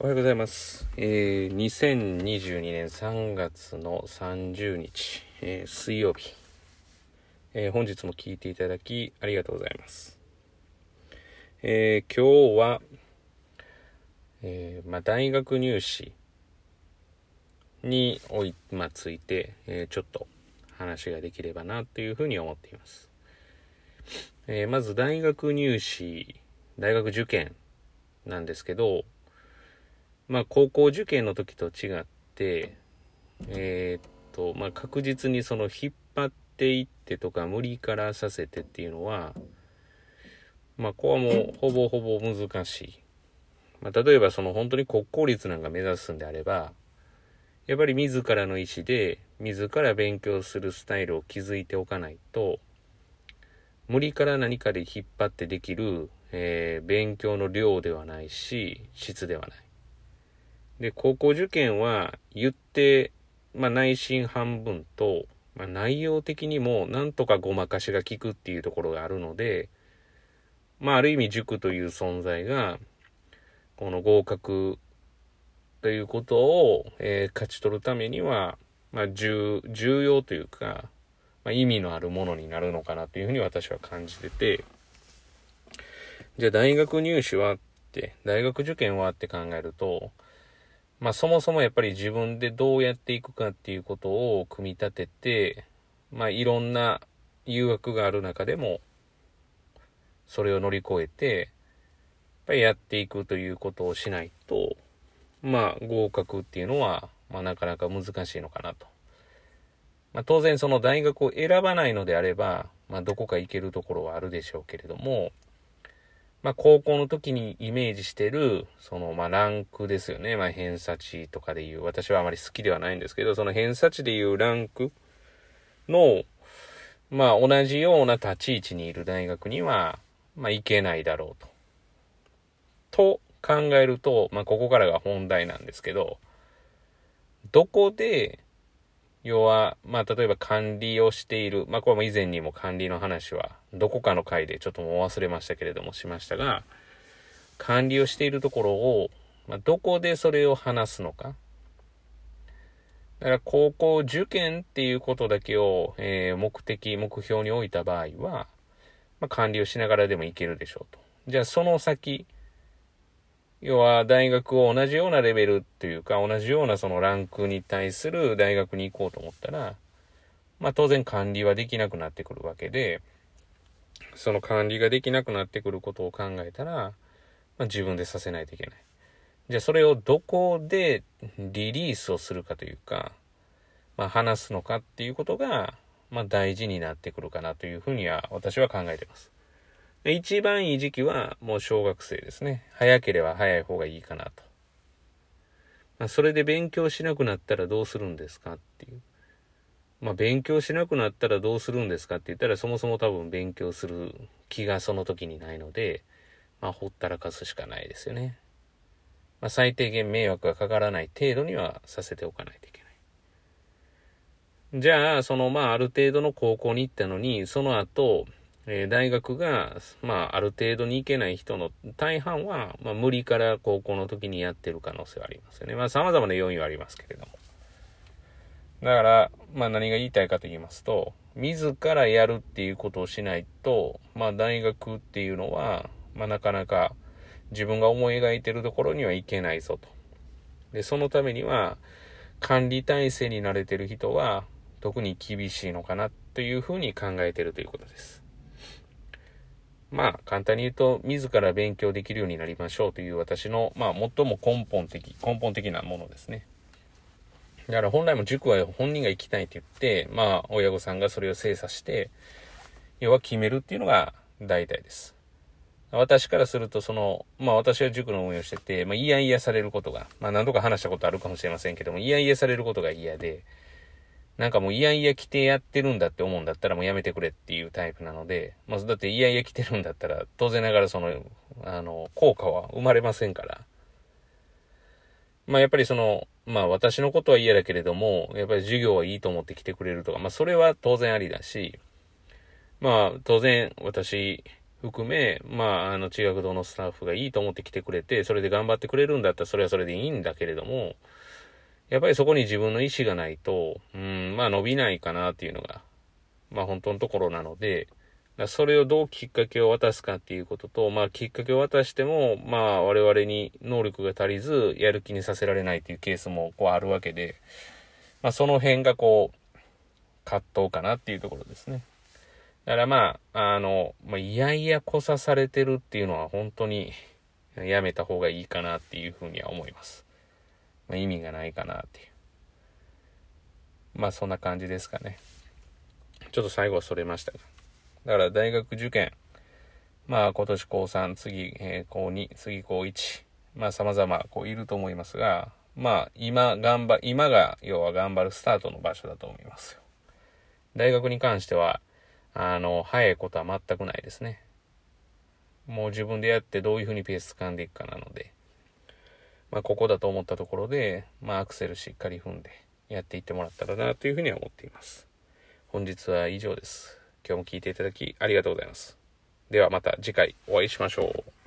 おはようございます。えー、2022年3月の30日、えー水曜日、えー本日も聞いていただきありがとうございます。えー今日は、えまあ、大学入試におい、まあ、ついて、えちょっと話ができればなというふうに思っています。えまず大学入試、大学受験なんですけど、まあ、高校受験の時と違って、えーっと、まあ、確実にその引っ張っていってとか無理からさせてっていうのは、まあ、ここはもうほぼほぼ難しい。まあ、例えばその本当に国公立なんか目指すんであれば、やっぱり自らの意思で、自ら勉強するスタイルを築いておかないと、無理から何かで引っ張ってできる、えー勉強の量ではないし、質ではない。で、高校受験は言って、まあ内心半分と、まあ内容的にもなんとかごまかしが効くっていうところがあるので、まあある意味塾という存在が、この合格ということを、えー勝ち取るためには、まあ重、重要というか、まあ、意味のあるものになるのかなというふうに私は感じてて、じゃあ大学入試はって、大学受験はって考えると、まあそもそもやっぱり自分でどうやっていくかっていうことを組み立てて、まあいろんな誘惑がある中でも、それを乗り越えて、やっぱりやっていくということをしないと、まあ合格っていうのは、まあなかなか難しいのかなと。まあ当然その大学を選ばないのであれば、まあどこか行けるところはあるでしょうけれども、まあ、高校の時にイメージしてる、その、まあ、ランクですよね。まあ、偏差値とかでいう、私はあまり好きではないんですけど、その偏差値でいうランクの、まあ、同じような立ち位置にいる大学には、まあ、行けないだろうと。と考えると、まあ、ここからが本題なんですけど、どこで、要は、まあ、例えば管理をしている、まあ、これも以前にも管理の話は、どこかの回でちょっともう忘れましたけれどもしましたが、管理をしているところを、まあ、どこでそれを話すのか。だから、高校受験っていうことだけを、えー目的、目標に置いた場合は、まあ、管理をしながらでもいけるでしょうと。じゃあ、その先、要は大学を同じようなレベルっていうか、同じようなそのランクに対する大学に行こうと思ったら、まあ当然管理はできなくなってくるわけで、その管理ができなくなってくることを考えたら、まあ自分でさせないといけない。じゃあそれをどこでリリースをするかというか、まあ話すのかっていうことが、まあ大事になってくるかなというふうには私は考えてます。で一番いい時期はもう小学生ですね。早ければ早い方がいいかなと。まあ、それで勉強しなくなったらどうするんですかっていう。まあ、勉強しなくなったらどうするんですかって言ったらそもそも多分勉強する気がその時にないので、まあ、ほったらかすしかないですよね。まあ、最低限迷惑がかからない程度にはさせておかないといけない。じゃあ、その、まあ、ある程度の高校に行ったのに、その後、えー大学が、まあ、ある程度に行けない人の大半は、まあ、無理から高校の時にやってる可能性はありますよね。まあ、様々な要因はありますけれども。だから、まあ、何が言いたいかと言いますと、自らやるっていうことをしないと、まあ、大学っていうのは、まあ、なかなか自分が思い描いてるところには行けないぞと。で、そのためには、管理体制に慣れてる人は、特に厳しいのかなというふうに考えてるということです。まあ、簡単に言うと、自ら勉強できるようになりましょうという私の、まあ、最も根本的、根本的なものですね。だから本来も塾は本人が行きたいって言って、まあ、親御さんがそれを精査して、要は決めるっていうのが大体です。私からすると、その、まあ私は塾の運営をしてて、まあ嫌々されることが、まあ何度か話したことあるかもしれませんけども、嫌々されることが嫌で、なんかもう嫌々来てやってるんだって思うんだったらもうやめてくれっていうタイプなので、まあだって嫌々来てるんだったら、当然ながらその、あの、効果は生まれませんから。まあやっぱりその、まあ私のことは嫌だけれども、やっぱり授業はいいと思って来てくれるとか、まあそれは当然ありだし、まあ当然私、含め、まあ、あの、中学堂のスタッフがいいと思って来てくれて、それで頑張ってくれるんだったらそれはそれでいいんだけれども、やっぱりそこに自分の意思がないと、うん、まあ伸びないかなっていうのが、まあ本当のところなので、それをどうきっかけを渡すかっていうことと、まあきっかけを渡しても、まあ我々に能力が足りず、やる気にさせられないっていうケースもこうあるわけで、まあその辺がこう、葛藤かなっていうところですね。だからまあ、あの、まあ、いやいやこさされてるっていうのは本当にやめた方がいいかなっていうふうには思います。まあ、意味がないかなっていう。まあそんな感じですかね。ちょっと最後はそれましたが。だから大学受験、まあ今年高3、次、えー、高2、次高1、まあ様々こういると思いますが、まあ今頑張、今が要は頑張るスタートの場所だと思いますよ。大学に関しては、あの、早いことは全くないですね。もう自分でやってどういうふうにペース掴んでいくかなので、まあ、ここだと思ったところで、まあ、アクセルしっかり踏んでやっていってもらったらなというふうには思っています。本日は以上です。今日も聞いていただきありがとうございます。ではまた次回お会いしましょう。